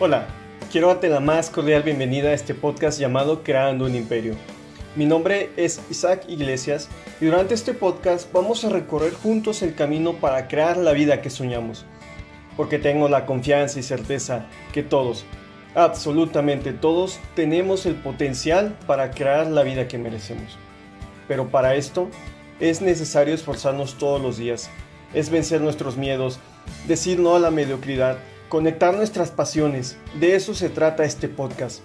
Hola, quiero darte la más cordial bienvenida a este podcast llamado Creando un Imperio. Mi nombre es Isaac Iglesias y durante este podcast vamos a recorrer juntos el camino para crear la vida que soñamos. Porque tengo la confianza y certeza que todos, absolutamente todos, tenemos el potencial para crear la vida que merecemos. Pero para esto es necesario esforzarnos todos los días, es vencer nuestros miedos, decir no a la mediocridad, conectar nuestras pasiones. De eso se trata este podcast,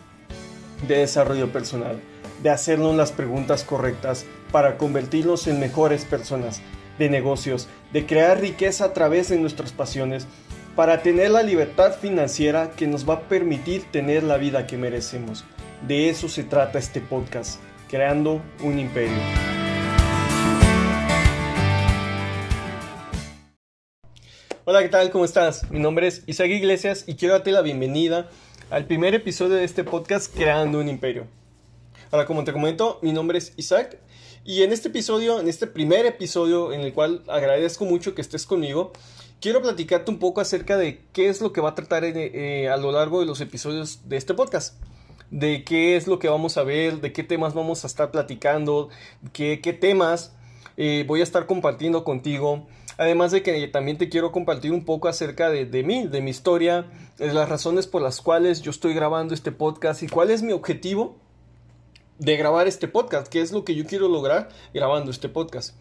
de desarrollo personal, de hacernos las preguntas correctas para convertirnos en mejores personas, de negocios, de crear riqueza a través de nuestras pasiones, para tener la libertad financiera que nos va a permitir tener la vida que merecemos. De eso se trata este podcast, creando un imperio. Hola, ¿qué tal? ¿Cómo estás? Mi nombre es Isaac Iglesias y quiero darte la bienvenida al primer episodio de este podcast Creando un Imperio. Ahora, como te comento, mi nombre es Isaac y en este episodio, en este primer episodio en el cual agradezco mucho que estés conmigo, quiero platicarte un poco acerca de qué es lo que va a tratar eh, a lo largo de los episodios de este podcast. De qué es lo que vamos a ver, de qué temas vamos a estar platicando, qué, temas eh, voy a estar compartiendo contigo. Además de que también te quiero compartir un poco acerca de, mí, de mi historia, de las razones por las cuales yo estoy grabando este podcast y cuál es mi objetivo de grabar este podcast, qué es lo que yo quiero lograr grabando este podcast.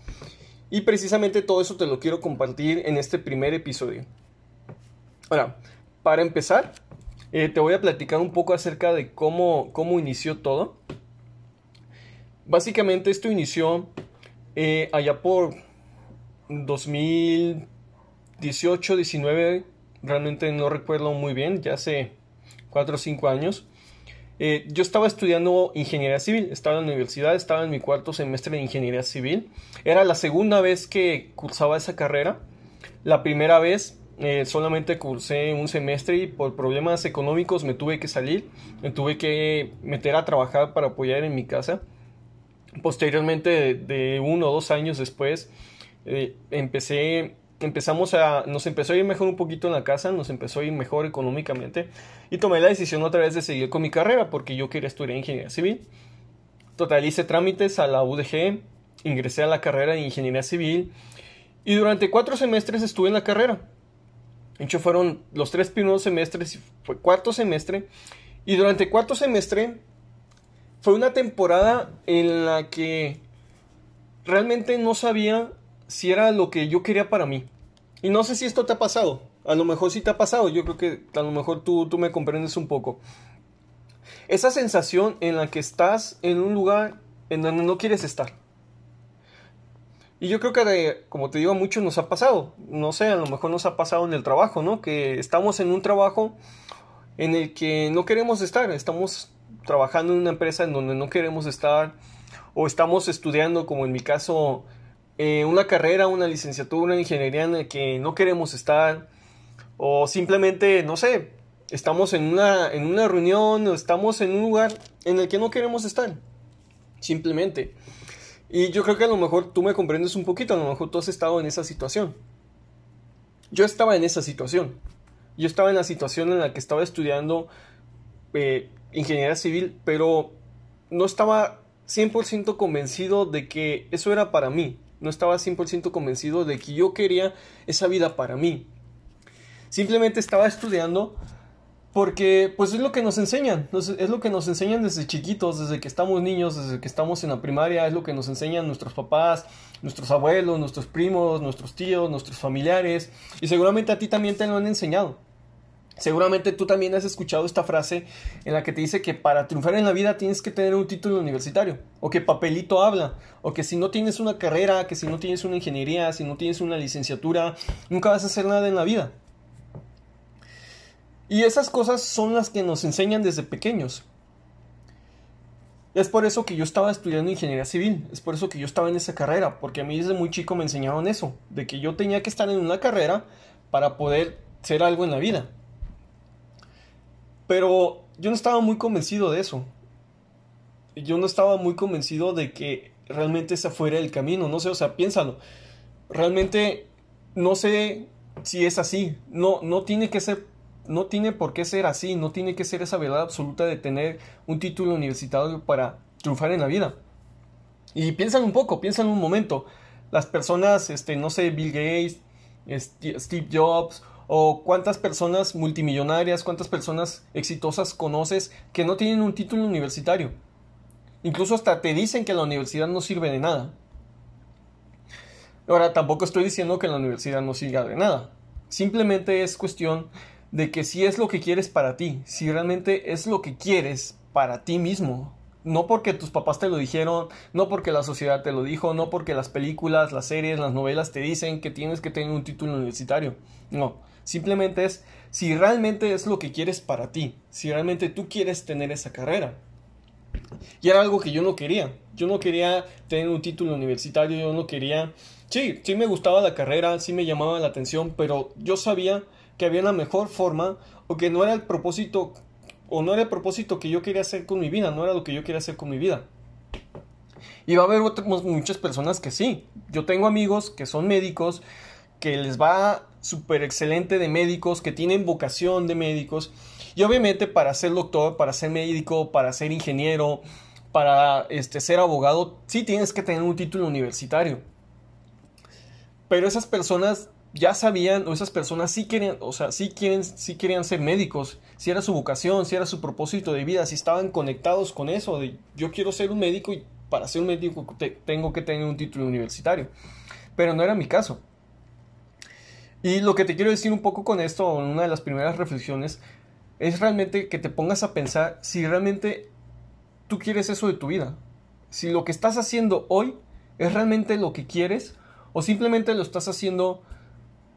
Y precisamente todo eso te lo quiero compartir en este primer episodio. Ahora, para empezar, eh, te voy a platicar un poco acerca de cómo, cómo inició todo. Básicamente esto inició eh, allá por 2018, 19, realmente no recuerdo muy bien, ya hace 4 o 5 años. Eh, yo estaba estudiando ingeniería civil, estaba en la universidad, estaba en mi cuarto semestre de ingeniería civil. Era la segunda vez que cursaba esa carrera. La primera vez eh, solamente cursé un semestre y por problemas económicos me tuve que salir, me tuve que meter a trabajar para apoyar en mi casa. Posteriormente, de, de uno o dos años después, eh, empecé, empezamos a, nos empezó a ir mejor un poquito en la casa, nos empezó a ir mejor económicamente y tomé la decisión otra vez de seguir con mi carrera porque yo quería estudiar ingeniería civil. Total, trámites a la UDG, ingresé a la carrera de ingeniería civil y durante cuatro semestres estuve en la carrera. De hecho, fueron los tres primeros semestres, fue cuarto semestre y durante cuarto semestre fue una temporada en la que realmente no sabía si era lo que yo quería para mí. Y no sé si esto te ha pasado. A lo mejor sí te ha pasado. Yo creo que a lo mejor tú, tú me comprendes un poco. Esa sensación en la que estás en un lugar en donde no quieres estar. Y yo creo que, como te digo, a nos ha pasado. No sé, a lo mejor nos ha pasado en el trabajo, ¿no? Que estamos en un trabajo en el que no queremos estar. Estamos trabajando en una empresa en donde no queremos estar. O estamos estudiando, como en mi caso, eh, una carrera, una licenciatura, una ingeniería en la que no queremos estar, o simplemente, no sé, estamos en una, en una reunión o estamos en un lugar en el que no queremos estar, simplemente. Y yo creo que a lo mejor tú me comprendes un poquito, a lo mejor tú has estado en esa situación. Yo estaba en esa situación. Yo estaba en la situación en la que estaba estudiando eh, ingeniería civil, pero no estaba 100% convencido de que eso era para mí no estaba 100% convencido de que yo quería esa vida para mí. Simplemente estaba estudiando porque pues es lo que nos enseñan, es lo que nos enseñan desde chiquitos, desde que estamos niños, desde que estamos en la primaria, es lo que nos enseñan nuestros papás, nuestros abuelos, nuestros primos, nuestros tíos, nuestros familiares y seguramente a ti también te lo han enseñado. Seguramente tú también has escuchado esta frase en la que te dice que para triunfar en la vida tienes que tener un título universitario, o que papelito habla, o que si no tienes una carrera, que si no tienes una ingeniería, si no tienes una licenciatura, nunca vas a hacer nada en la vida. Y esas cosas son las que nos enseñan desde pequeños. Es por eso que yo estaba estudiando ingeniería civil, es por eso que yo estaba en esa carrera, porque a mí desde muy chico me enseñaron eso, de que yo tenía que estar en una carrera para poder ser algo en la vida. Pero yo no estaba muy convencido de eso. Yo no estaba muy convencido de que realmente ese fuera el camino. No sé, o sea, piénsalo. Realmente no sé si es así. No, no tiene que ser no tiene por qué ser así, no tiene que ser esa verdad absoluta de tener un título universitario para triunfar en la vida. Y piensan un poco, piensan un momento. Las personas, este, no sé, Bill Gates, Steve Jobs, o cuántas personas multimillonarias, cuántas personas exitosas conoces que no tienen un título universitario. Incluso hasta te dicen que la universidad no sirve de nada. Ahora, tampoco estoy diciendo que la universidad no sirva de nada. Simplemente es cuestión de que si es lo que quieres para ti, si realmente es lo que quieres para ti mismo, no porque tus papás te lo dijeron, no porque la sociedad te lo dijo, no porque las películas, las series, las novelas te dicen que tienes que tener un título universitario. No, simplemente es si realmente es lo que quieres para ti, si realmente tú quieres tener esa carrera. Y era algo que yo no quería. Yo no quería tener un título universitario, yo no quería... Sí, sí me gustaba la carrera, sí me llamaba la atención, pero yo sabía que había una mejor forma o que no era el propósito o no era el propósito que yo quería hacer con mi vida, no era lo que yo quería hacer con mi vida. Y va a haber muchas personas que sí. Yo tengo amigos que son médicos, que les va súper excelente de médicos, que tienen vocación de médicos. Y obviamente para ser doctor, para ser médico, para ser ingeniero, para este, ser abogado, sí tienes que tener un título universitario. Pero esas personas ya sabían, o esas personas sí querían, o sea, sí, quieren, sí querían ser médicos, si era su vocación, si era su propósito de vida, si estaban conectados con eso, de yo quiero ser un médico y para ser un médico tengo que tener un título universitario. Pero no era mi caso. Y lo que te quiero decir un poco con esto, una de las primeras reflexiones, es realmente que te pongas a pensar si realmente tú quieres eso de tu vida. Si lo que estás haciendo hoy es realmente lo que quieres o simplemente lo estás haciendo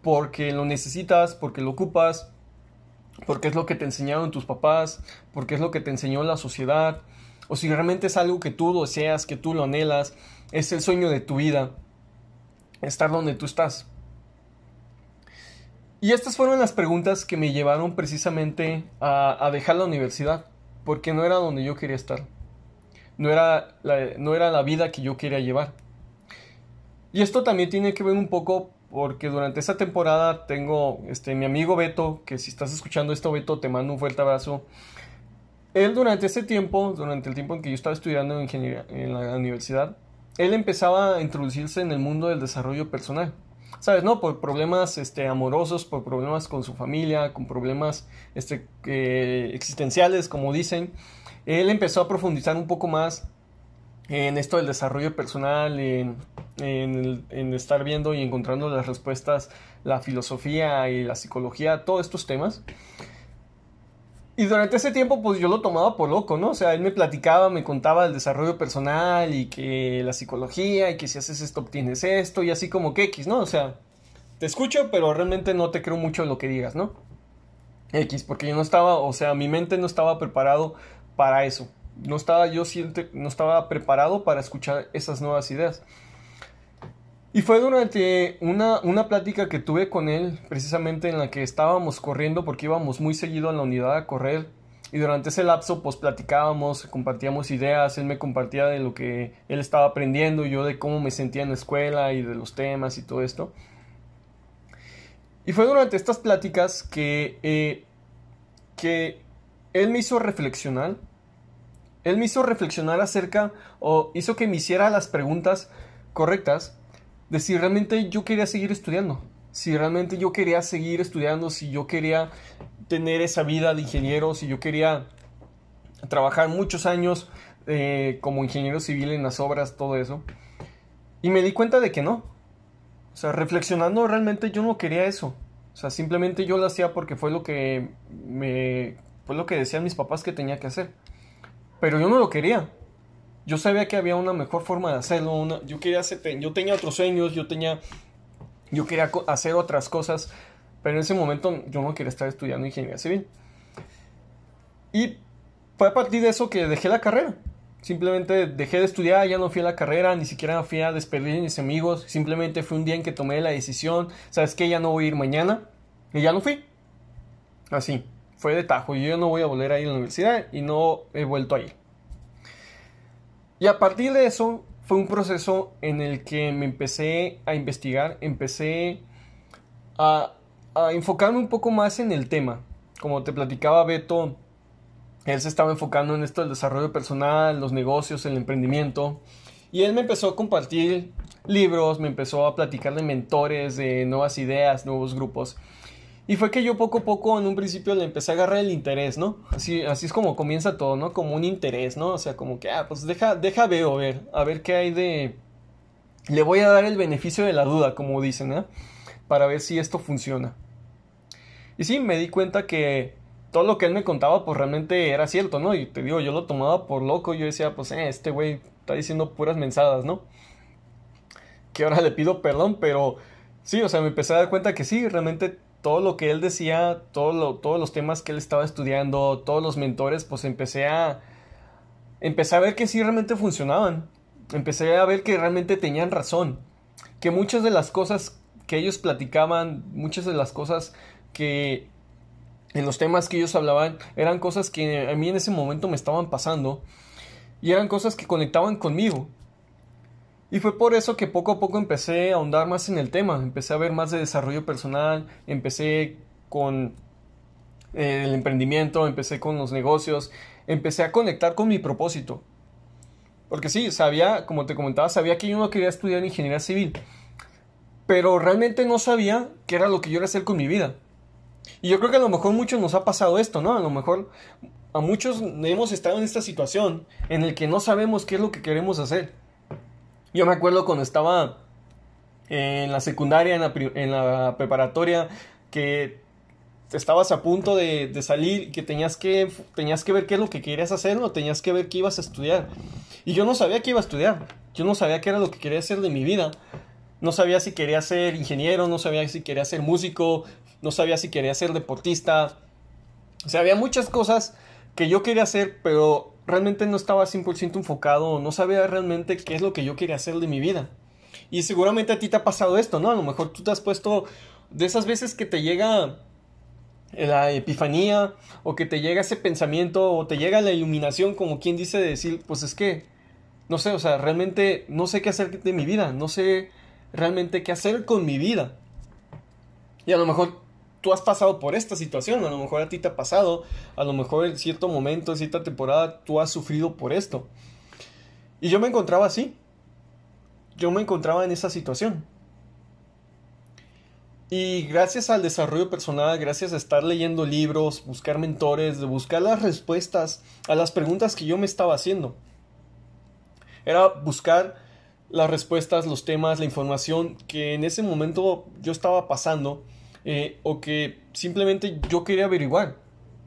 porque lo necesitas, porque lo ocupas, porque es lo que te enseñaron tus papás, porque es lo que te enseñó la sociedad, o si realmente es algo que tú deseas, que tú lo anhelas, es el sueño de tu vida, estar donde tú estás. Y estas fueron las preguntas que me llevaron precisamente a, dejar la universidad, porque no era donde yo quería estar, no era, no era la vida que yo quería llevar. Y esto también tiene que ver un poco porque durante esta temporada tengo este, mi amigo Beto, que si estás escuchando esto, Beto, te mando un fuerte abrazo. Él durante ese tiempo, durante el tiempo en que yo estaba estudiando ingeniería en la universidad, él empezaba a introducirse en el mundo del desarrollo personal. ¿Sabes? No, por problemas este, amorosos, por problemas con su familia, con problemas este, existenciales, como dicen. Él empezó a profundizar un poco más en esto del desarrollo personal, en, en, estar viendo y encontrando las respuestas, la filosofía y la psicología, todos estos temas. Y durante ese tiempo, pues yo lo tomaba por loco, ¿no? O sea, él me platicaba, me contaba el desarrollo personal y que la psicología y que si haces esto obtienes esto y así como que X, ¿no? O sea, te escucho, pero realmente no te creo mucho lo que digas, ¿no? X, porque yo no estaba, o sea, mi mente no estaba preparado para eso no estaba yo siente, no estaba preparado para escuchar esas nuevas ideas. Y fue durante una, una plática que tuve con él, precisamente en la que estábamos corriendo, porque íbamos muy seguido a la unidad a correr. Y durante ese lapso, pues platicábamos, compartíamos ideas, él me compartía de lo que él estaba aprendiendo, yo de cómo me sentía en la escuela y de los temas y todo esto. Y fue durante estas pláticas que, eh, que él me hizo reflexionar él me hizo reflexionar acerca o hizo que me hiciera las preguntas correctas de si realmente yo quería seguir estudiando, si realmente yo quería seguir estudiando, si yo quería tener esa vida de ingeniero, si yo quería trabajar muchos años eh, como ingeniero civil en las obras, todo eso. Y me di cuenta de que no. O sea, reflexionando realmente yo no quería eso. O sea, simplemente yo lo hacía porque fue lo que me fue lo que decían mis papás que tenía que hacer. Pero yo no lo quería. Yo sabía que había una mejor forma de hacerlo. yo, quería hacer, yo tenía otros sueños, yo, tenía, yo quería hacer otras cosas. Pero en ese momento yo no quería estar estudiando ingeniería civil. Y fue a partir de eso que dejé la carrera. Simplemente dejé de estudiar, ya no fui a la carrera, ni siquiera fui a despedir a mis amigos. Simplemente fue un día en que tomé la decisión, ¿sabes qué? Ya no voy a ir mañana. Y ya no fui. Así fue de tajo. Yo no voy a volver a ir a la universidad y no he vuelto a ir. Y a partir de eso fue un proceso en el que me empecé a investigar, empecé a, a enfocarme un poco más en el tema. como te platicaba Beto, él se estaba enfocando en esto del desarrollo personal, los negocios, el emprendimiento. Y él me empezó a compartir libros, me empezó a platicar de mentores, de nuevas ideas, nuevos grupos. Y fue que yo poco a poco en un principio le empecé a agarrar el interés, ¿no? Así, así es como comienza todo, ¿no? Como un interés, ¿no? O sea, como que, ah, pues deja, deja veo, ver, a ver qué hay de... Le voy a dar el beneficio de la duda, como dicen, ¿eh? Para ver si esto funciona. Y sí, me di cuenta que todo lo que él me contaba, pues realmente era cierto, ¿no? Y te digo, yo lo tomaba por loco, yo decía, pues, eh, este güey está diciendo puras mensadas, ¿no? Que ahora le pido perdón, pero sí, o sea, me empecé a dar cuenta que sí, realmente todo lo que él decía, todo todos los temas que él estaba estudiando, todos los mentores, pues empecé a, empecé a ver que sí realmente funcionaban. Empecé a ver que realmente tenían razón. Que muchas de las cosas que ellos platicaban, muchas de las cosas que en los temas que ellos hablaban, eran cosas que a mí en ese momento me estaban pasando. Y eran cosas que conectaban conmigo. Y fue por eso que poco a poco empecé a ahondar más en el tema, empecé a ver más de desarrollo personal, empecé con eh, el emprendimiento, empecé con los negocios, empecé a conectar con mi propósito. Porque sí, sabía, como te comentaba, sabía que yo no quería estudiar ingeniería civil, pero realmente no sabía qué era lo que yo iba a hacer con mi vida. Y yo creo que a lo mejor muchos nos ha pasado esto, ¿no? A lo mejor a muchos hemos estado en esta situación en el que no sabemos qué es lo que queremos hacer. Yo me acuerdo cuando estaba en la secundaria, en la, preparatoria, que estabas a punto de, salir y que tenías que, tenías que ver qué es lo que querías hacer o tenías que ver qué ibas a estudiar. Y yo no sabía qué iba a estudiar. Yo no sabía qué era lo que quería hacer de mi vida. No sabía si quería ser ingeniero, no sabía si quería ser músico, no sabía si quería ser deportista. O sea, había muchas cosas que yo quería hacer, pero realmente no estaba 100% enfocado, no sabía realmente qué es lo que yo quería hacer de mi vida. Y seguramente a ti te ha pasado esto, ¿no? A lo mejor tú te has puesto de esas veces que te llega la epifanía o que te llega ese pensamiento o te llega la iluminación como quien dice de decir, pues es que, no sé, o sea, realmente no sé qué hacer de mi vida, no sé realmente qué hacer con mi vida. Y a lo mejor tú has pasado por esta situación, a lo mejor a ti te ha pasado, a lo mejor en cierto momento, en cierta temporada, tú has sufrido por esto. Y yo me encontraba así. Yo me encontraba en esa situación. Y gracias al desarrollo personal, gracias a estar leyendo libros, buscar mentores, de buscar las respuestas a las preguntas que yo me estaba haciendo. Era buscar las respuestas, los temas, la información que en ese momento yo estaba pasando eh, o que simplemente yo quería averiguar.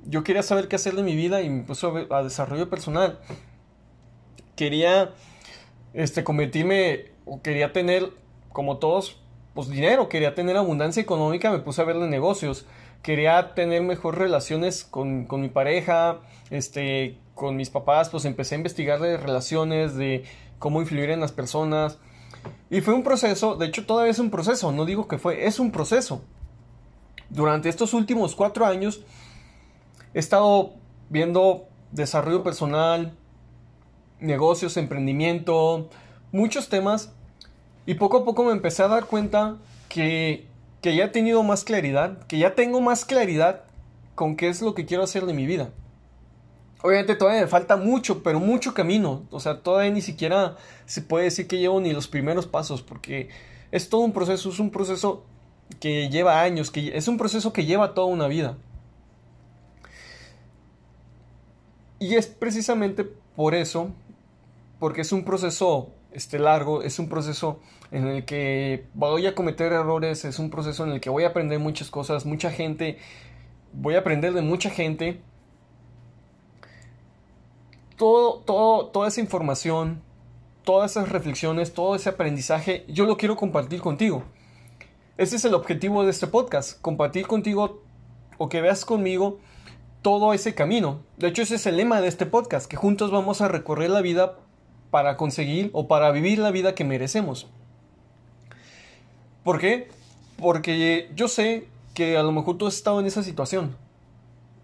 Yo quería saber qué hacer de mi vida y me puse a, desarrollo personal. Quería este, convertirme o quería tener, como todos, pues dinero, quería tener abundancia económica, me puse a ver de negocios. Quería tener mejores relaciones con, con mi pareja, este, con mis papás, pues empecé a investigar de relaciones, de cómo influir en las personas. Y fue un proceso, de hecho todavía es un proceso, no digo que fue, es un proceso. Durante estos últimos cuatro años he estado viendo desarrollo personal, negocios, emprendimiento, muchos temas y poco a poco me empecé a dar cuenta que, que ya he tenido más claridad, que ya tengo más claridad con qué es lo que quiero hacer de mi vida. Obviamente todavía me falta mucho, pero mucho camino. O sea, todavía ni siquiera se puede decir que llevo ni los primeros pasos, porque es todo un proceso, es un proceso que lleva años, que es un proceso que lleva toda una vida. Y es precisamente por eso, porque es un proceso este, largo, es un proceso en el que voy a cometer errores, es un proceso en el que voy a aprender muchas cosas, mucha gente, voy a aprender de mucha gente. Todo, todo, toda esa información, todas esas reflexiones, todo ese aprendizaje, yo lo quiero compartir contigo. Ese es el objetivo de este podcast, compartir contigo o que veas conmigo todo ese camino. De hecho, ese es el lema de este podcast, que juntos vamos a recorrer la vida para conseguir o para vivir la vida que merecemos. ¿Por qué? Porque yo sé que a lo mejor tú has estado en esa situación,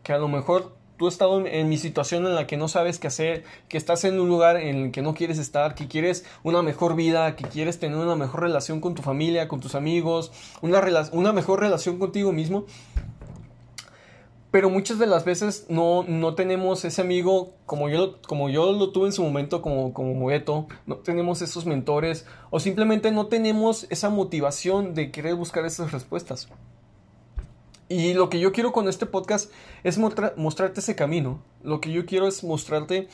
que a lo mejor tú has estado en, mi situación en la que no sabes qué hacer, que estás en un lugar en el que no quieres estar, que quieres una mejor vida, que quieres tener una mejor relación con tu familia, con tus amigos, una, una mejor relación contigo mismo. pero muchas de las veces no, no tenemos ese amigo como yo, como yo lo tuve en su momento como, como Beto, no tenemos esos mentores o simplemente no tenemos esa motivación de querer buscar esas respuestas. Y lo que yo quiero con este podcast es mostrarte ese camino. Lo que yo quiero es mostrarte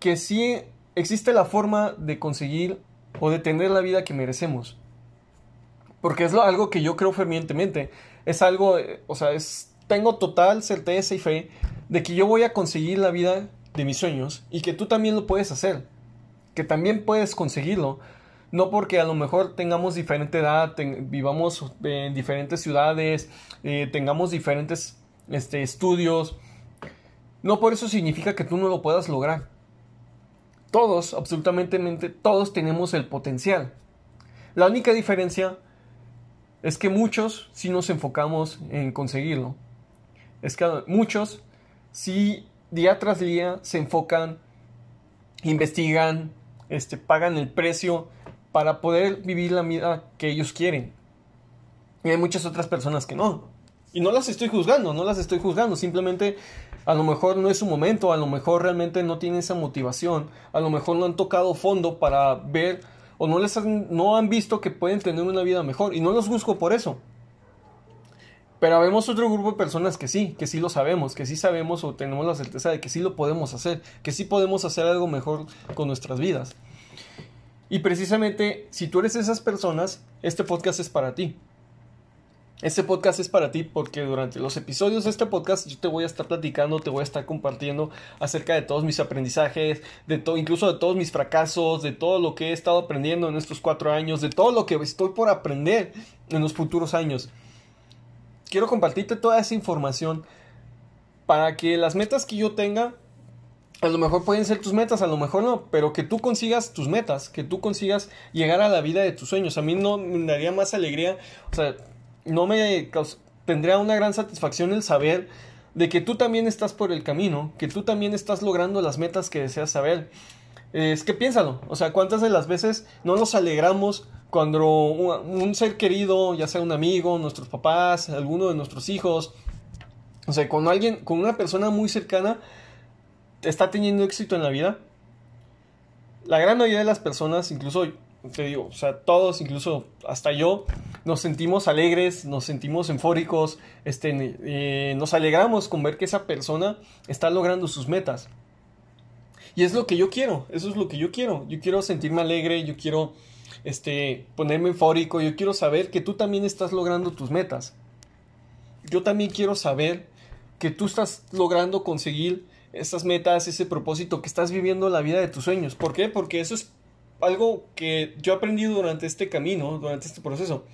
que sí existe la forma de conseguir o de tener la vida que merecemos. Porque es algo que yo creo fervientemente. Es algo, eh, o sea, es tengo total certeza y fe de que yo voy a conseguir la vida de mis sueños y que tú también lo puedes hacer, que también puedes conseguirlo. No porque a lo mejor tengamos diferente edad, vivamos en diferentes ciudades, eh, tengamos diferentes este, estudios. No por eso significa que tú no lo puedas lograr. Todos, absolutamente todos tenemos el potencial. La única diferencia es que muchos sí nos enfocamos en conseguirlo es que muchos si día tras día se enfocan, investigan, este, pagan el precio para poder vivir la vida que ellos quieren. Y hay muchas otras personas que no. Y no las estoy juzgando, no las estoy juzgando. Simplemente a lo mejor no es su momento, a lo mejor realmente no tienen esa motivación, a lo mejor no han tocado fondo para ver o no, les no han visto que pueden tener una vida mejor. Y no los juzgo por eso. Pero vemos otro grupo de personas que sí, que sí lo sabemos, que sí sabemos o tenemos la certeza de que sí lo podemos hacer, que sí podemos hacer algo mejor con nuestras vidas. Y precisamente, si tú eres esas personas, este podcast es para ti. Este podcast es para ti porque durante los episodios de este podcast yo te voy a estar platicando, te voy a estar compartiendo acerca de todos mis aprendizajes, de todo, incluso de todos mis fracasos, de todo lo que he estado aprendiendo en estos cuatro años, de todo lo que estoy por aprender en los futuros años quiero compartirte toda esa información para que las metas que yo tenga, a lo mejor pueden ser tus metas, a lo mejor no, pero que tú consigas tus metas, que tú consigas llegar a la vida de tus sueños. A mí no me daría más alegría, o sea, no me tendría una gran satisfacción el saber de que tú también estás por el camino, que tú también estás logrando las metas que deseas saber. Es que piénsalo, o sea, cuántas de las veces no nos alegramos cuando un, ser querido, ya sea un amigo, nuestros papás, alguno de nuestros hijos, o sea, cuando alguien, con una persona muy cercana, está teniendo éxito en la vida, la gran mayoría de las personas, incluso te digo, o sea, todos, incluso hasta yo, nos sentimos alegres, nos sentimos eufóricos, este, eh, nos alegramos con ver que esa persona está logrando sus metas. Y es lo que yo quiero, eso es lo que yo quiero. Yo quiero sentirme alegre, yo quiero este, ponerme eufórico, yo quiero saber que tú también estás logrando tus metas. Yo también quiero saber que tú estás logrando conseguir esas metas, ese propósito, que estás viviendo la vida de tus sueños. ¿Por qué? Porque eso es algo que yo he aprendido durante este camino, durante este proceso.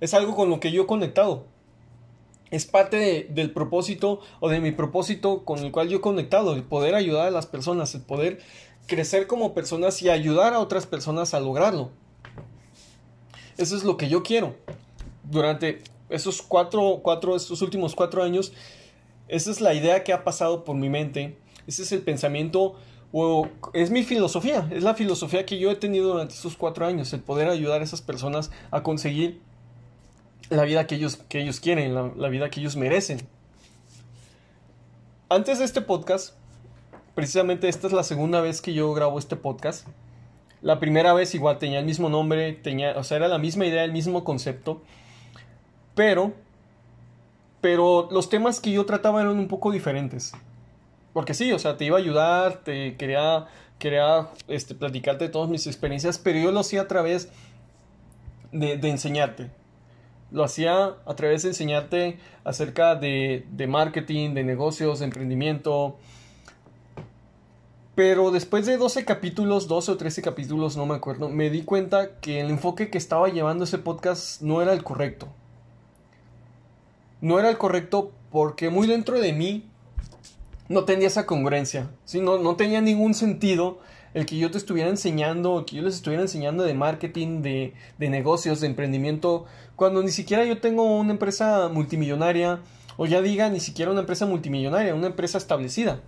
Es algo con lo que yo he conectado. Es parte del propósito o de mi propósito con el cual yo he conectado, el poder ayudar a las personas, el poder crecer como personas y ayudar a otras personas a lograrlo. Eso es lo que yo quiero. Durante esos cuatro, cuatro, estos últimos cuatro años, esa es la idea que ha pasado por mi mente. Ese es el pensamiento, o es mi filosofía, es la filosofía que yo he tenido durante estos cuatro años, el poder ayudar a esas personas a conseguir la vida que ellos, que ellos quieren, la, la vida que ellos merecen. Antes de este podcast, precisamente esta es la segunda vez que yo grabo este podcast. La primera vez igual tenía el mismo nombre, tenía, o sea, era la misma idea, el mismo concepto. Pero, pero los temas que yo trataba eran un poco diferentes. Porque sí, o sea, te iba a ayudar, te quería, quería este, platicarte de todas mis experiencias, pero yo lo hacía a través de, de enseñarte. Lo hacía a través de enseñarte acerca de, de marketing, de negocios, de emprendimiento, pero después de 12 capítulos, 12 o 13 capítulos, no me acuerdo, me di cuenta que el enfoque que estaba llevando ese podcast no era el correcto. No era el correcto porque muy dentro de mí no tenía esa congruencia. ¿sí? No, tenía ningún sentido el que yo te estuviera enseñando, que yo les estuviera enseñando de marketing, de, de negocios, de emprendimiento, cuando ni siquiera yo tengo una empresa multimillonaria, o ya diga ni siquiera una empresa multimillonaria, una empresa establecida.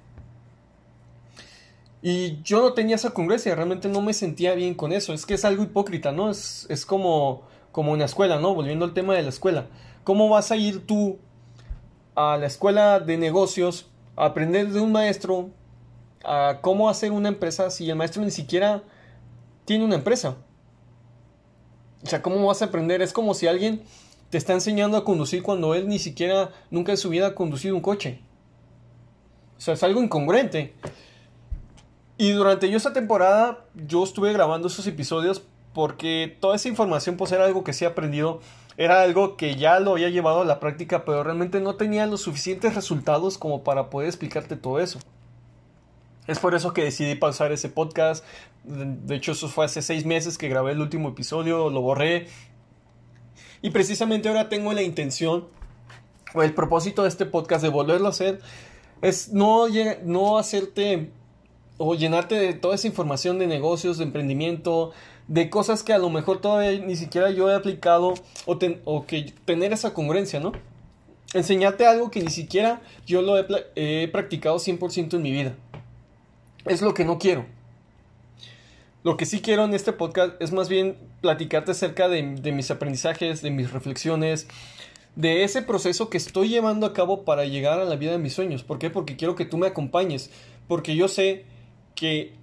Y yo no tenía esa congruencia, realmente no me sentía bien con eso. Es que es algo hipócrita, ¿no? Es, es como, como en la escuela, ¿no? Volviendo al tema de la escuela. ¿Cómo vas a ir tú a la escuela de negocios a aprender de un maestro a cómo hacer una empresa si el maestro ni siquiera tiene una empresa. O sea, ¿cómo vas a aprender? Es como si alguien te está enseñando a conducir cuando él ni siquiera nunca en su vida ha conducido un coche. O sea, es algo incongruente. Y durante esa temporada, yo estuve grabando esos episodios porque toda esa información pues era algo que sí he aprendido, era algo que ya lo había llevado a la práctica, pero realmente no tenía los suficientes resultados como para poder explicarte todo eso. Es por eso que decidí pausar ese podcast. De hecho, eso fue hace seis meses que grabé el último episodio, lo borré. Y precisamente ahora tengo la intención, o el propósito de este podcast de volverlo a hacer, es no, no hacerte o llenarte de toda esa información de negocios, de emprendimiento, de cosas que a lo mejor todavía ni siquiera yo he aplicado o, o que tener esa congruencia, ¿no? Enseñarte algo que ni siquiera yo lo he, he practicado 100% en mi vida. Es lo que no quiero. Lo que sí quiero en este podcast es más bien platicarte acerca de, de mis aprendizajes, de mis reflexiones, de ese proceso que estoy llevando a cabo para llegar a la vida de mis sueños. ¿Por qué? Porque quiero que tú me acompañes. Porque yo sé que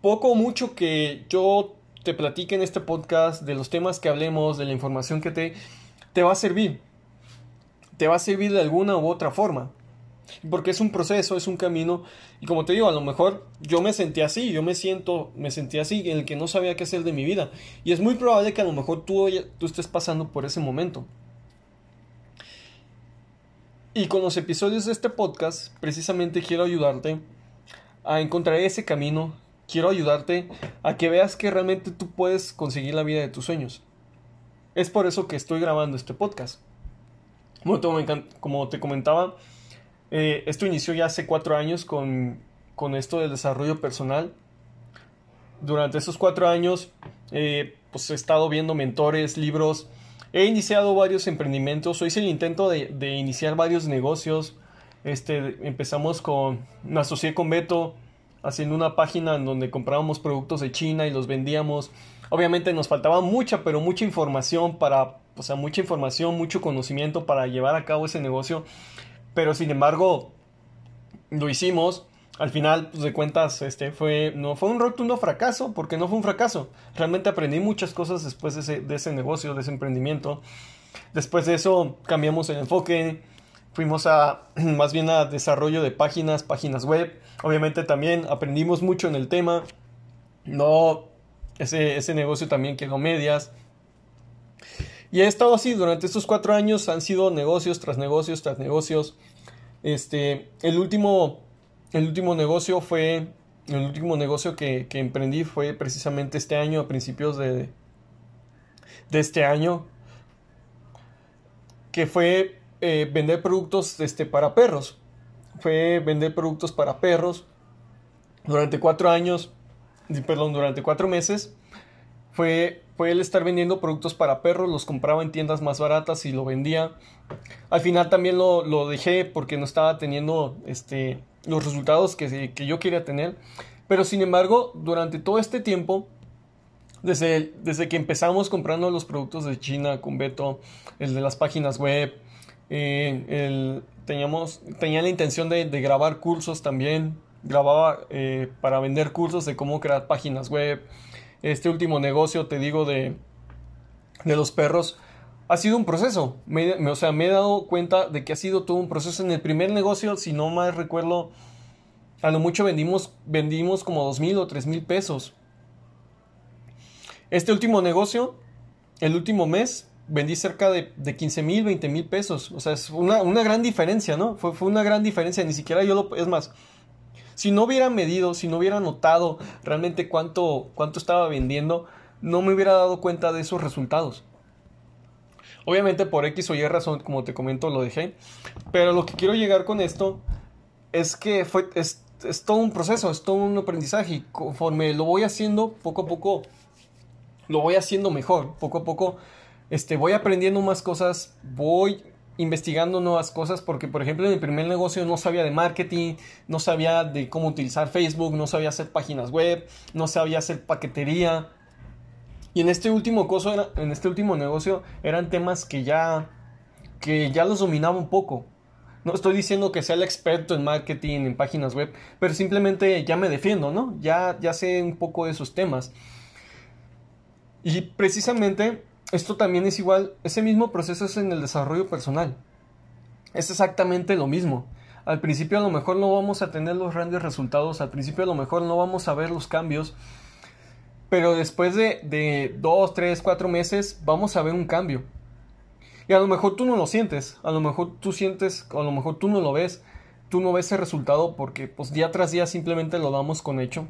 poco o mucho que yo te platique en este podcast, de los temas que hablemos, de la información que te, te va a servir. Te va a servir de alguna u otra forma. Porque es un proceso, es un camino. Y como te digo, a lo mejor yo me sentí así, yo me siento, me sentí así, en el que no sabía qué hacer de mi vida. Y es muy probable que a lo mejor tú, tú estés pasando por ese momento. Y con los episodios de este podcast, precisamente quiero ayudarte a encontrar ese camino quiero ayudarte a que veas que realmente tú puedes conseguir la vida de tus sueños. Es por eso que estoy grabando este podcast. Como te comentaba, eh, esto inició ya hace cuatro años con, con, esto del desarrollo personal. Durante esos cuatro años, eh, pues he estado viendo mentores, libros, he iniciado varios emprendimientos, hice el intento de, de iniciar varios negocios. Este, empezamos con, me asocié con Beto, haciendo una página en donde comprábamos productos de China y los vendíamos. Obviamente nos faltaba mucha, pero mucha información para, o sea, mucha información, mucho conocimiento para llevar a cabo ese negocio. Pero sin embargo, lo hicimos. Al final, pues de cuentas, este fue, no fue un rotundo fracaso, porque no fue un fracaso. Realmente aprendí muchas cosas después de ese, de ese negocio, de ese emprendimiento. Después de eso, cambiamos el enfoque fuimos a más bien a desarrollo de páginas, páginas web. Obviamente también aprendimos mucho en el tema. No, ese, ese negocio también quedó medias. Y he estado así durante estos cuatro años. Han sido negocios tras negocios tras negocios. Este, el último, el último negocio fue, el último negocio que, que emprendí fue precisamente este año, a principios de, de este año. Que fue eh, vender productos este, para perros. Fue vender productos para perros durante cuatro años, perdón, durante cuatro meses. Fue, fue el estar vendiendo productos para perros, los compraba en tiendas más baratas y lo vendía. Al final también lo, lo dejé porque no estaba teniendo este, los resultados que, que yo quería tener. Pero sin embargo, durante todo este tiempo, desde, desde que empezamos comprando los productos de China con Beto, el de las páginas web, eh, el, teníamos, tenía la intención de, grabar cursos también. Grababa eh, para vender cursos de cómo crear páginas web. Este último negocio, te digo, de, de los perros, ha sido un proceso. Me, o sea, me he dado cuenta de que ha sido todo un proceso. En el primer negocio, si no mal recuerdo, a lo mucho vendimos, vendimos como dos mil o tres mil pesos. Este último negocio, el último mes, vendí cerca de, de 15 mil, 20 mil pesos. O sea, es una, gran diferencia, ¿no? Fue, fue, una gran diferencia. Ni siquiera yo lo... Es más, si no hubiera medido, si no hubiera notado realmente cuánto, cuánto estaba vendiendo, no me hubiera dado cuenta de esos resultados. Obviamente por X o Y razón, como te comento, lo dejé. Pero lo que quiero llegar con esto es que fue, es, es todo un proceso, es todo un aprendizaje. Y conforme lo voy haciendo, poco a poco, lo voy haciendo mejor. Poco a poco este, voy aprendiendo más cosas, voy investigando nuevas cosas porque por ejemplo en el primer negocio no sabía de marketing, no sabía de cómo utilizar Facebook, no sabía hacer páginas web, no sabía hacer paquetería. Y en este último coso en este último negocio eran temas que ya que ya los dominaba un poco. No estoy diciendo que sea el experto en marketing, en páginas web, pero simplemente ya me defiendo, ¿no? Ya, ya sé un poco de esos temas. Y precisamente esto también es igual, ese mismo proceso es en el desarrollo personal. Es exactamente lo mismo. Al principio a lo mejor no vamos a tener los grandes resultados, al principio a lo mejor no vamos a ver los cambios, pero después de, de dos, tres, cuatro meses vamos a ver un cambio. Y a lo mejor tú no lo sientes, a lo mejor tú sientes, a lo mejor tú no lo ves, tú no ves ese resultado porque pues día tras día simplemente lo damos con hecho.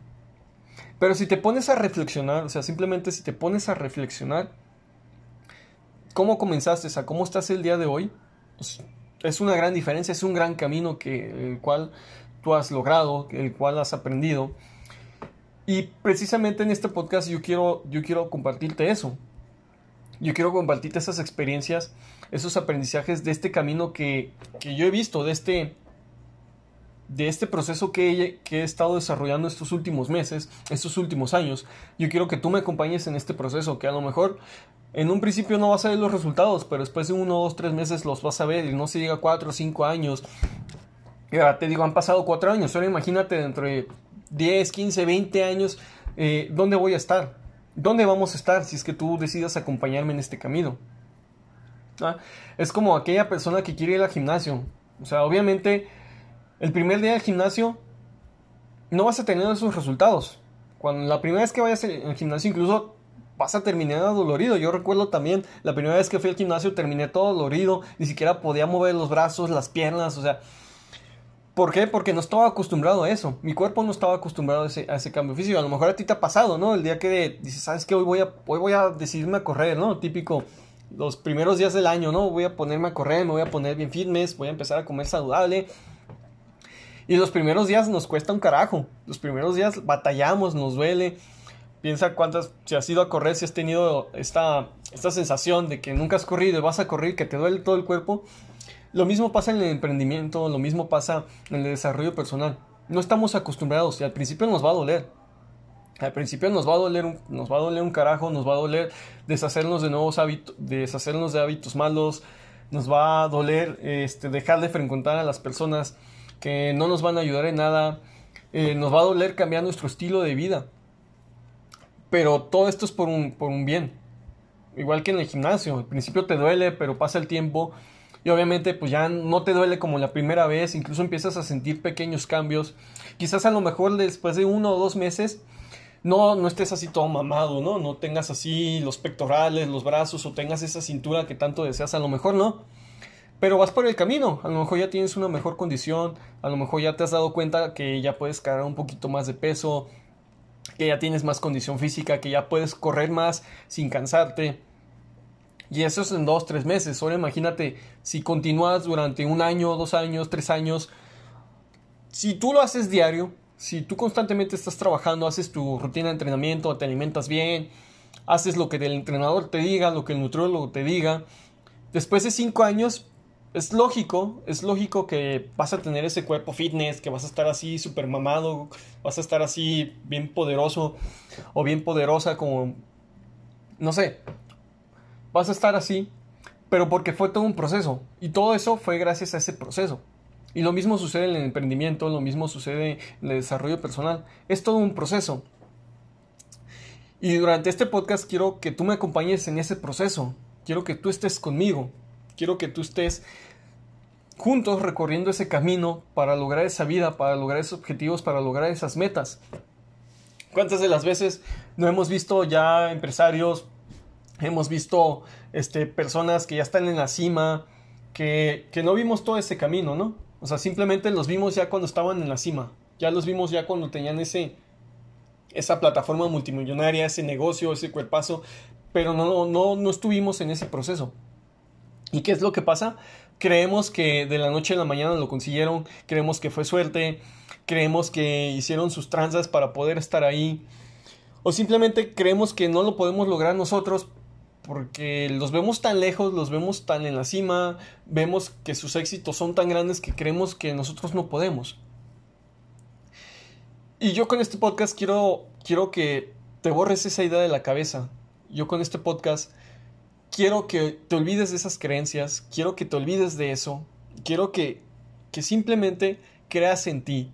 Pero si te pones a reflexionar, o sea, simplemente si te pones a reflexionar, cómo comenzaste, a cómo estás el día de hoy, pues, es una gran diferencia, es un gran camino que el cual tú has logrado, el cual has aprendido. Y precisamente en este podcast yo quiero, yo quiero compartirte eso. Yo quiero compartirte esas experiencias, esos aprendizajes de este camino que, que yo he visto, de este, de este proceso que he, estado desarrollando estos últimos meses, estos últimos años. Yo quiero que tú me acompañes en este proceso, que a lo mejor en un principio no vas a ver los resultados, pero después de uno, dos, tres meses los vas a ver y no se llega a cuatro cinco años. Y ahora te digo, han pasado cuatro años, ahora imagínate dentro de 10, 15, 20 años, eh, ¿dónde voy a estar? ¿Dónde vamos a estar si es que tú decidas acompañarme en este camino? Es como aquella persona que quiere ir al gimnasio. O sea, obviamente el primer día del gimnasio no vas a tener esos resultados. Cuando la primera vez que vayas al gimnasio incluso vas a terminar dolorido. Yo recuerdo también la primera vez que fui al gimnasio terminé todo dolorido, ni siquiera podía mover los brazos, las piernas, o sea, ¿por qué? Porque no estaba acostumbrado a eso. Mi cuerpo no estaba acostumbrado a ese, a ese cambio físico. A lo mejor a ti te ha pasado, ¿no? El día que dices, ¿sabes qué? Hoy voy a, hoy voy a decidirme a correr, ¿no? Típico los primeros días del año, ¿no? Voy a ponerme a correr, me voy a poner bien fitness, voy a empezar a comer saludable, y los primeros días nos cuesta un carajo. Los primeros días batallamos, nos duele. Piensa cuántas, si has ido a correr, si has tenido esta, esta sensación de que nunca has corrido y vas a correr, que te duele todo el cuerpo. Lo mismo pasa en el emprendimiento, lo mismo pasa en el desarrollo personal. No estamos acostumbrados y al principio nos va a doler. Al principio nos va a doler un, nos va a doler un carajo, nos va a doler deshacernos de nuevos hábitos, deshacernos de hábitos malos, nos va a doler este, dejar de frecuentar a las personas que no nos van a ayudar en nada, eh, nos va a doler cambiar nuestro estilo de vida. Pero todo esto es por un, por un bien. Igual que en el gimnasio, al principio te duele, pero pasa el tiempo y obviamente pues ya no te duele como la primera vez, incluso empiezas a sentir pequeños cambios. Quizás a lo mejor después de uno o dos meses no, no estés así todo mamado, ¿no? No tengas así los pectorales, los brazos o tengas esa cintura que tanto deseas, a lo mejor no. Pero vas por el camino, a lo mejor ya tienes una mejor condición, a lo mejor ya te has dado cuenta que ya puedes cargar un poquito más de peso, que ya tienes más condición física, que ya puedes correr más sin cansarte. Y eso es en dos, tres meses. Ahora imagínate si continúas durante un año, dos años, tres años. Si tú lo haces diario, si tú constantemente estás trabajando, haces tu rutina de entrenamiento, te alimentas bien, haces lo que el entrenador te diga, lo que el nutriólogo te diga, después de cinco años es lógico, es lógico que vas a tener ese cuerpo fitness, que vas a estar así súper mamado, vas a estar así bien poderoso o bien poderosa como, no sé, vas a estar así, pero porque fue todo un proceso y todo eso fue gracias a ese proceso. Y lo mismo sucede en el emprendimiento, lo mismo sucede en el desarrollo personal, es todo un proceso. Y durante este podcast quiero que tú me acompañes en ese proceso, quiero que tú estés conmigo, quiero que tú estés juntos recorriendo ese camino para lograr esa vida, para lograr esos objetivos, para lograr esas metas. ¿Cuántas de las veces no hemos visto ya empresarios, hemos visto este, personas que ya están en la cima, que, que no vimos todo ese camino, ¿no? O sea, simplemente los vimos ya cuando estaban en la cima, ya los vimos ya cuando tenían ese, esa plataforma multimillonaria, ese negocio, ese cuerpazo, pero no, no, no estuvimos en ese proceso. ¿Y qué es lo que pasa? Creemos que de la noche a la mañana lo consiguieron, creemos que fue suerte, creemos que hicieron sus tranzas para poder estar ahí, o simplemente creemos que no lo podemos lograr nosotros porque los vemos tan lejos, los vemos tan en la cima, vemos que sus éxitos son tan grandes que creemos que nosotros no podemos. Y yo con este podcast quiero, quiero que te borres esa idea de la cabeza. Yo con este podcast quiero que te olvides de esas creencias, quiero que te olvides de eso, quiero que que simplemente creas en ti,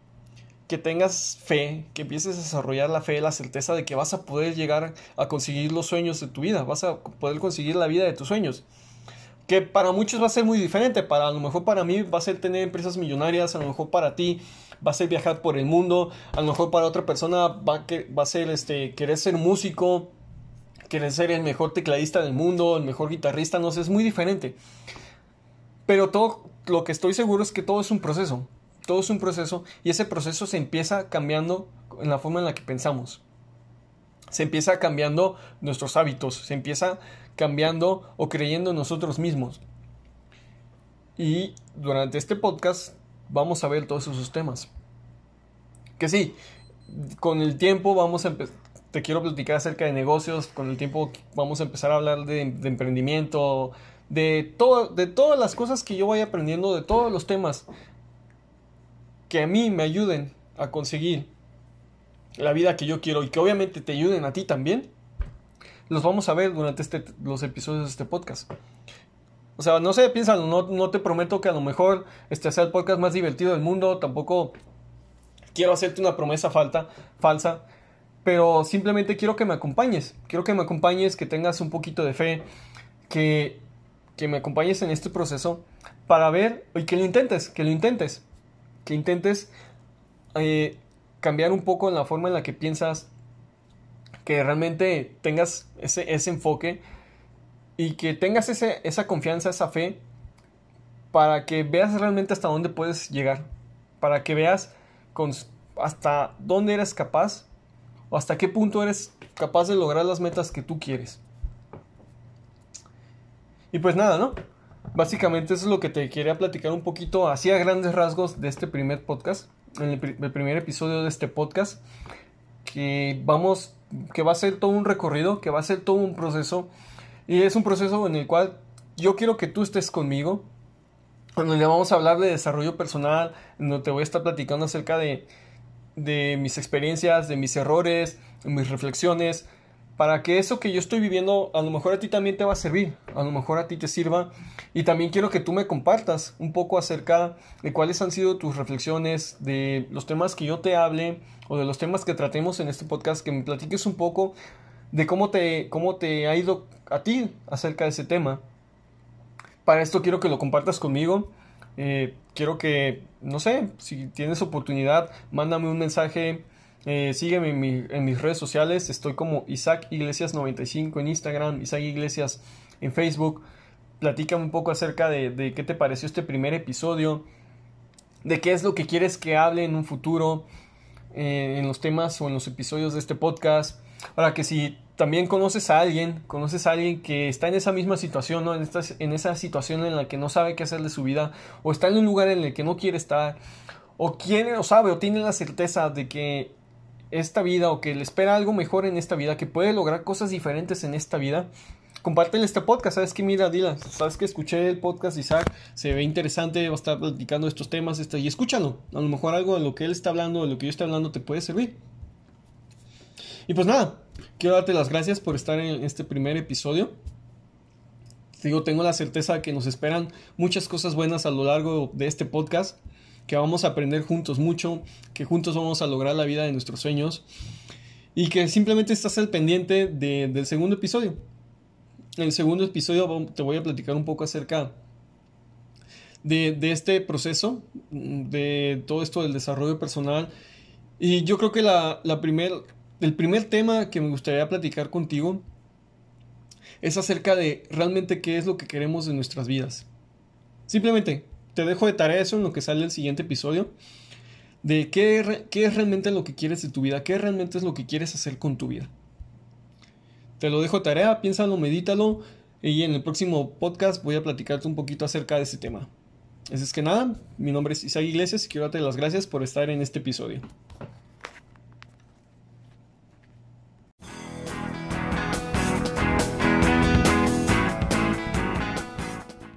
que tengas fe, que empieces a desarrollar la fe, la certeza de que vas a poder llegar a conseguir los sueños de tu vida, vas a poder conseguir la vida de tus sueños. Que para muchos va a ser muy diferente, para a lo mejor para mí va a ser tener empresas millonarias, a lo mejor para ti va a ser viajar por el mundo, a lo mejor para otra persona va, que, va a ser este, querer ser músico, querer ser el mejor tecladista del mundo, el mejor guitarrista, no sé, es muy diferente. Pero todo lo que estoy seguro es que todo es un proceso todo es un proceso y ese proceso se empieza cambiando en la forma en la que pensamos. Se empieza cambiando nuestros hábitos, se empieza cambiando o creyendo en nosotros mismos. Y durante este podcast vamos a ver todos esos temas. Que sí, con el tiempo vamos a te quiero platicar acerca de negocios, con el tiempo vamos a empezar a hablar de, emprendimiento, de, todo, de todas las cosas que yo vaya aprendiendo, de todos los temas que a mí me ayuden a conseguir la vida que yo quiero y que obviamente te ayuden a ti también, los vamos a ver durante este, los episodios de este podcast. O sea, no sé, piénsalo, no, te prometo que a lo mejor este sea el podcast más divertido del mundo, tampoco quiero hacerte una promesa falsa, pero simplemente quiero que me acompañes, quiero que me acompañes, que tengas un poquito de fe, que, que me acompañes en este proceso para ver y que lo intentes, que lo intentes que intentes eh, cambiar un poco en la forma en la que piensas, que realmente tengas ese, ese enfoque y que tengas ese, esa confianza, esa fe, para que veas realmente hasta dónde puedes llegar, para que veas hasta dónde eres capaz o hasta qué punto eres capaz de lograr las metas que tú quieres. Y pues nada, ¿no? Básicamente eso es lo que te quería platicar un poquito, así a grandes rasgos de este primer podcast, en el, primer episodio de este podcast, que vamos, que va a ser todo un recorrido, que va a ser todo un proceso, y es un proceso en el cual yo quiero que tú estés conmigo, donde le vamos a hablar de desarrollo personal, donde te voy a estar platicando acerca de, de mis experiencias, de mis errores, de mis reflexiones, para que eso que yo estoy viviendo a lo mejor a ti también te va a servir, a lo mejor a ti te sirva. Y también quiero que tú me compartas un poco acerca de cuáles han sido tus reflexiones, de los temas que yo te hable o de los temas que tratemos en este podcast, que me platiques un poco de cómo te, cómo te ha ido a ti acerca de ese tema. Para esto quiero que lo compartas conmigo. Eh, quiero que, no sé, si tienes oportunidad, mándame un mensaje eh, sígueme en, mis redes sociales. Estoy como Isaac Iglesias 95 en Instagram, Isaac Iglesias en Facebook. Platícame un poco acerca de, qué te pareció este primer episodio. De qué es lo que quieres que hable en un futuro. Eh, en los temas o en los episodios de este podcast. Ahora que si también conoces a alguien, conoces a alguien que está en esa misma situación, ¿no? en, esta, en esa situación en la que no sabe qué hacer de su vida, o está en un lugar en el que no quiere estar, o quiere o sabe o tiene la certeza de que esta vida o que le espera algo mejor en esta vida, que puede lograr cosas diferentes en esta vida, compártele este podcast. Sabes que, mira, Dila, sabes que escuché el podcast Isaac, se ve interesante, va a estar platicando estos temas, este, y escúchalo. A lo mejor algo de lo que él está hablando, de lo que yo estoy hablando, te puede servir. Y pues nada, quiero darte las gracias por estar en este primer episodio. Digo, tengo la certeza de que nos esperan muchas cosas buenas a lo largo de este podcast que vamos a aprender juntos mucho, que juntos vamos a lograr la vida de nuestros sueños y que simplemente estás al pendiente del segundo episodio. En el segundo episodio te voy a platicar un poco acerca de, este proceso, de todo esto del desarrollo personal. Y yo creo que la, la primer, el primer tema que me gustaría platicar contigo es acerca de realmente qué es lo que queremos en nuestras vidas. Simplemente, te dejo de tarea eso en lo que sale el siguiente episodio. De qué, es realmente lo que quieres de tu vida, qué realmente es lo que quieres hacer con tu vida. Te lo dejo de tarea, piénsalo, medítalo. Y en el próximo podcast voy a platicarte un poquito acerca de ese tema. Así es que nada, mi nombre es Isaac Iglesias y quiero darte las gracias por estar en este episodio.